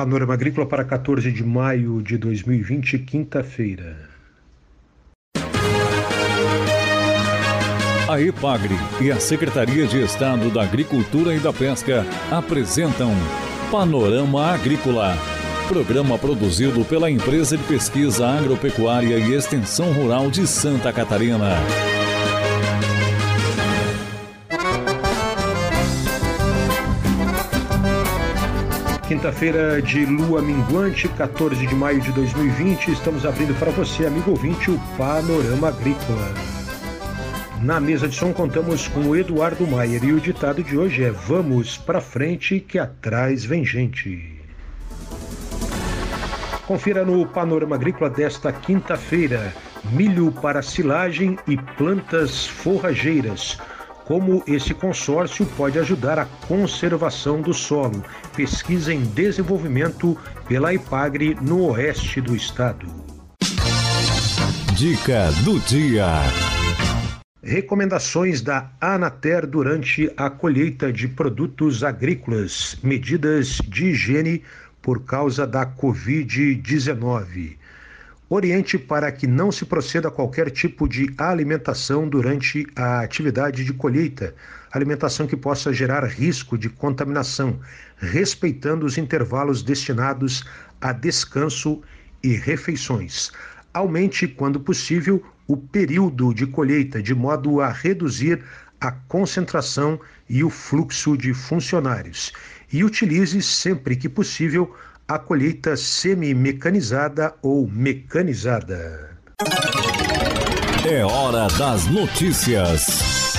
Panorama Agrícola para 14 de maio de 2020, quinta-feira. A EPAGRE e a Secretaria de Estado da Agricultura e da Pesca apresentam Panorama Agrícola, programa produzido pela Empresa de Pesquisa Agropecuária e Extensão Rural de Santa Catarina. Quinta-feira de lua minguante, 14 de maio de 2020, estamos abrindo para você, amigo ouvinte, o Panorama Agrícola. Na mesa de som contamos com o Eduardo Maier e o ditado de hoje é Vamos pra frente que atrás vem gente. Confira no Panorama Agrícola desta quinta-feira: milho para silagem e plantas forrageiras. Como esse consórcio pode ajudar a conservação do solo. Pesquisa em desenvolvimento pela IPAGRE no oeste do estado. Dica do dia. Recomendações da Anater durante a colheita de produtos agrícolas, medidas de higiene por causa da Covid-19. Oriente para que não se proceda a qualquer tipo de alimentação durante a atividade de colheita, alimentação que possa gerar risco de contaminação, respeitando os intervalos destinados a descanso e refeições. Aumente, quando possível, o período de colheita, de modo a reduzir a concentração e o fluxo de funcionários. E utilize sempre que possível a colheita semi-mecanizada ou mecanizada. É hora das notícias.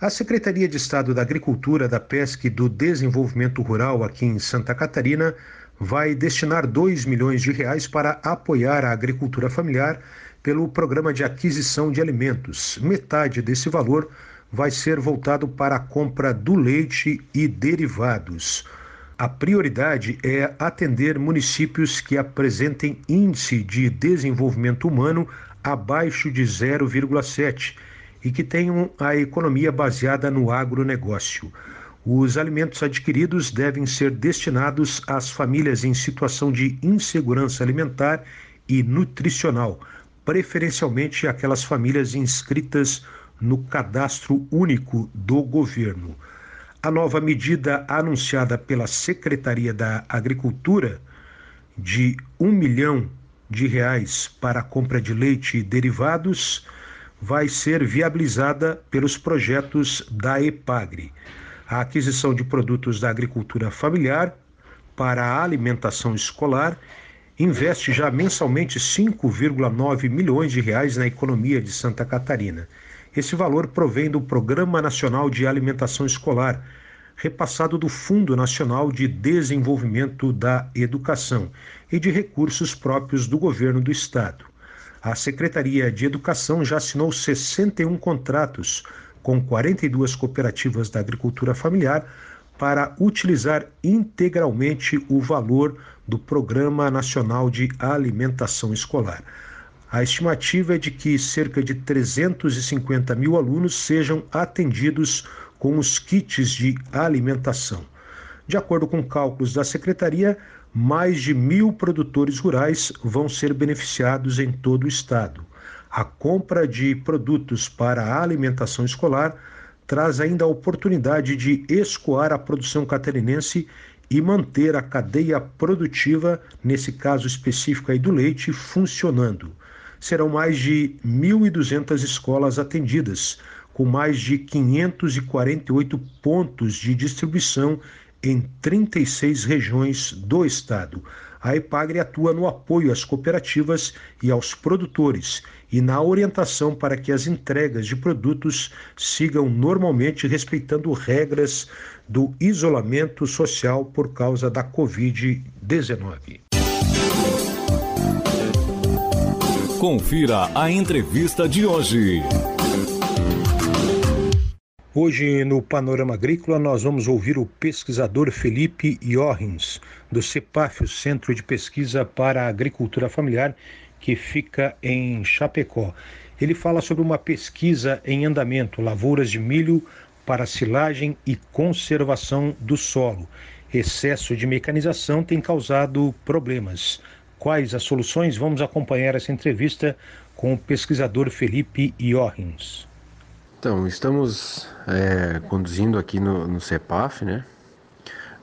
A Secretaria de Estado da Agricultura, da Pesca e do Desenvolvimento Rural aqui em Santa Catarina vai destinar 2 milhões de reais para apoiar a agricultura familiar pelo programa de aquisição de alimentos. Metade desse valor vai ser voltado para a compra do leite e derivados. A prioridade é atender municípios que apresentem índice de desenvolvimento humano abaixo de 0,7 e que tenham a economia baseada no agronegócio. Os alimentos adquiridos devem ser destinados às famílias em situação de insegurança alimentar e nutricional preferencialmente aquelas famílias inscritas no cadastro único do governo. A nova medida anunciada pela Secretaria da Agricultura de um milhão de reais para a compra de leite e derivados vai ser viabilizada pelos projetos da EPAGRE. A aquisição de produtos da agricultura familiar para a alimentação escolar investe já mensalmente 5,9 milhões de reais na economia de Santa Catarina. Esse valor provém do Programa Nacional de Alimentação Escolar, repassado do Fundo Nacional de Desenvolvimento da Educação e de recursos próprios do governo do estado. A Secretaria de Educação já assinou 61 contratos com 42 cooperativas da agricultura familiar para utilizar integralmente o valor do Programa Nacional de Alimentação Escolar. A estimativa é de que cerca de 350 mil alunos sejam atendidos com os kits de alimentação. De acordo com cálculos da Secretaria, mais de mil produtores rurais vão ser beneficiados em todo o estado. A compra de produtos para a alimentação escolar traz ainda a oportunidade de escoar a produção catarinense e manter a cadeia produtiva, nesse caso específico aí do leite, funcionando. Serão mais de 1.200 escolas atendidas, com mais de 548 pontos de distribuição em 36 regiões do estado. A EPAGRE atua no apoio às cooperativas e aos produtores e na orientação para que as entregas de produtos sigam normalmente respeitando regras do isolamento social por causa da Covid-19. Confira a entrevista de hoje. Hoje, no Panorama Agrícola, nós vamos ouvir o pesquisador Felipe Jorrins, do CEPAF, o Centro de Pesquisa para a Agricultura Familiar, que fica em Chapecó. Ele fala sobre uma pesquisa em andamento, lavouras de milho para silagem e conservação do solo. excesso de mecanização tem causado problemas. Quais as soluções? Vamos acompanhar essa entrevista com o pesquisador Felipe Jochins. Então, estamos é, conduzindo aqui no, no CEPAF, né?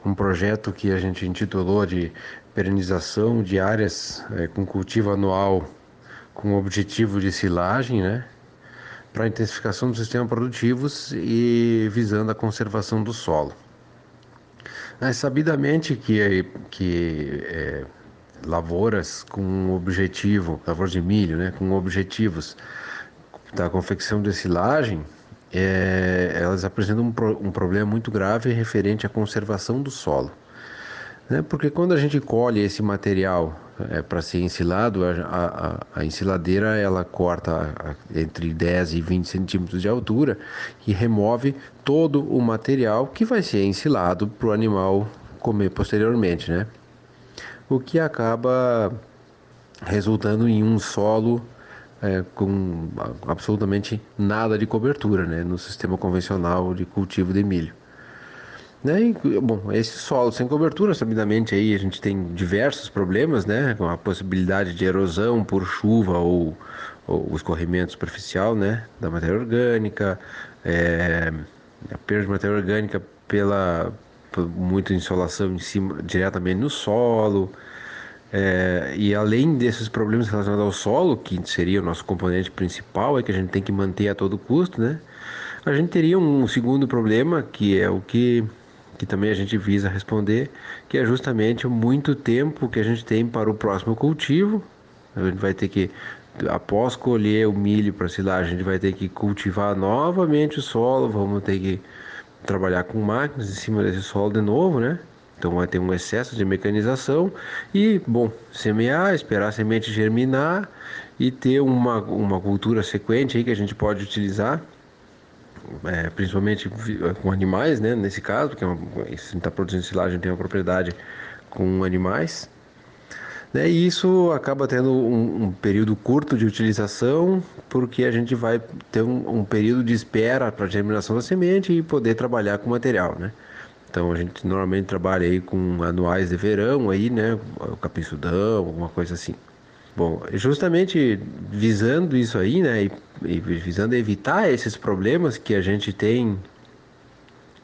Um projeto que a gente intitulou de perenização de áreas é, com cultivo anual com objetivo de silagem, né? Para intensificação dos sistemas produtivos e visando a conservação do solo. É sabidamente que, que é, lavouras com objetivo, lavouras de milho, né, com objetivos da confecção de silagem, é, elas apresentam um, pro, um, problema muito grave referente à conservação do solo. Né? Porque quando a gente colhe esse material é, para ser ensilado, a, a, a, ensiladeira ela corta entre 10 e 20 centímetros de altura e remove todo o material que vai ser ensilado para o animal comer posteriormente, né? O que acaba resultando em um solo é, com absolutamente nada de cobertura né, no sistema convencional de cultivo de milho. Né? E, bom, esse solo sem cobertura, sabidamente aí a gente tem diversos problemas, né, com a possibilidade de erosão por chuva ou, ou escorrimento superficial, né, da matéria orgânica, é, a perda de matéria orgânica pela muita insolação em cima diretamente no solo, é, e além desses problemas relacionados ao solo, que seria o nosso componente principal, é que a gente tem que manter a todo custo, né? A gente teria um segundo problema, que é o que, que também a gente visa responder, que é justamente o muito tempo que a gente tem para o próximo cultivo. A gente vai ter que, após colher o milho para silagem, a gente vai ter que cultivar novamente o solo, vamos ter que trabalhar com máquinas em cima desse solo de novo, né? Então vai ter um excesso de mecanização e, bom, semear, esperar a semente germinar e ter uma, uma cultura sequente aí que a gente pode utilizar, é, principalmente com animais, né? Nesse caso, porque é uma, se está produzindo silagem tem uma propriedade com animais. Né? E isso acaba tendo um, um, período curto de utilização, porque a gente vai ter um, um período de espera para a germinação da semente e poder trabalhar com o material, né? Então a gente normalmente trabalha aí com anuais de verão aí, né? O capim sudão, alguma coisa assim. Bom, justamente visando isso aí, né? E, e visando evitar esses problemas que a gente tem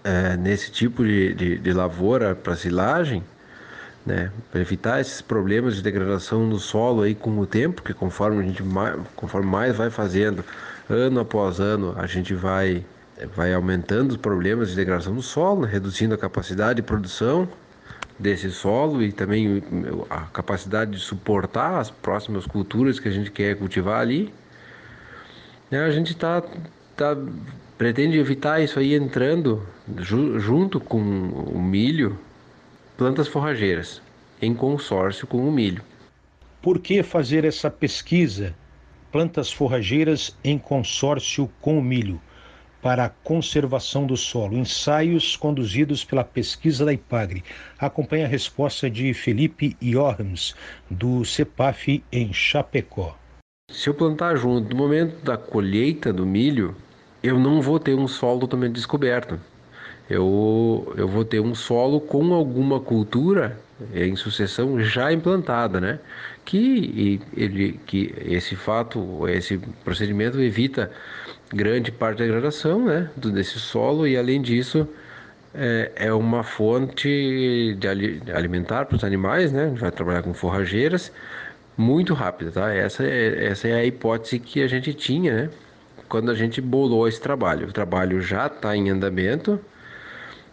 é, nesse tipo de, de, de lavoura para silagem, né? Para evitar esses problemas de degradação do solo aí com o tempo, que conforme a gente mais, conforme mais vai fazendo, ano após ano, a gente vai vai aumentando os problemas de degradação do solo, né, reduzindo a capacidade de produção desse solo e também a capacidade de suportar as próximas culturas que a gente quer cultivar ali. Né, a gente tá, tá, pretende evitar isso aí entrando ju, junto com o milho, plantas forrageiras, em consórcio com o milho. Por que fazer essa pesquisa? Plantas forrageiras em consórcio com o milho para a conservação do solo. Ensaios conduzidos pela pesquisa da IPAGRE. Acompanhe a resposta de Felipe Johannes, do CEPAF em Chapecó. Se eu plantar junto no momento da colheita do milho, eu não vou ter um solo totalmente descoberto. Eu, eu vou ter um solo com alguma cultura em sucessão já implantada, né? Que, ele, que esse fato, esse procedimento evita grande parte da degradação né, desse solo e além disso é, é uma fonte de alimentar para os animais, né? A gente vai trabalhar com forrageiras muito rápida, tá? Essa é, essa é a hipótese que a gente tinha, né? Quando a gente bolou esse trabalho. O trabalho já está em andamento,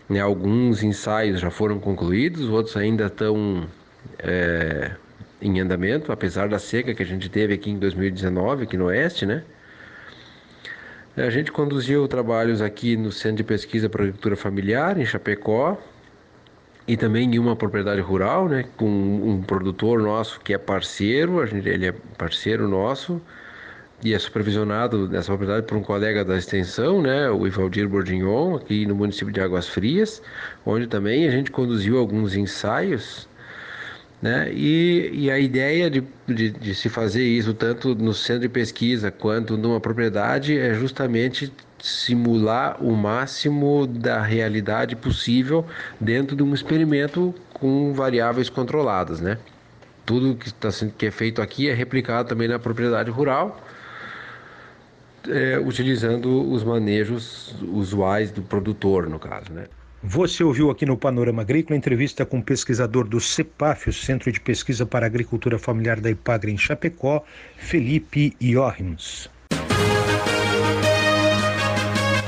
né? Alguns ensaios já foram concluídos, outros ainda estão é, em andamento, apesar da seca que a gente teve aqui em 2019, aqui no Oeste, né? A gente conduziu trabalhos aqui no Centro de Pesquisa para Agricultura Familiar, em Chapecó, e também em uma propriedade rural, né, com um produtor nosso que é parceiro, a gente, ele é parceiro nosso, e é supervisionado nessa propriedade por um colega da extensão, né, o Ivaldir Bordignon, aqui no município de Águas Frias, onde também a gente conduziu alguns ensaios Né? E, e a ideia de, de, de se fazer isso tanto no centro de pesquisa quanto numa propriedade é justamente simular o máximo da realidade possível dentro de um experimento com variáveis controladas, né? Tudo que, tá, que é feito aqui é replicado também na propriedade rural, é, utilizando os manejos usuais do produtor, no caso, né? Você ouviu aqui no Panorama Agrícola entrevista com o pesquisador do CEPAF, o Centro de Pesquisa para a Agricultura Familiar da Ipagre em Chapecó, Felipe Joachimos.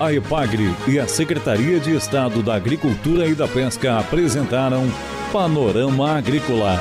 A Epagre e a Secretaria de Estado da Agricultura e da Pesca apresentaram Panorama Agrícola,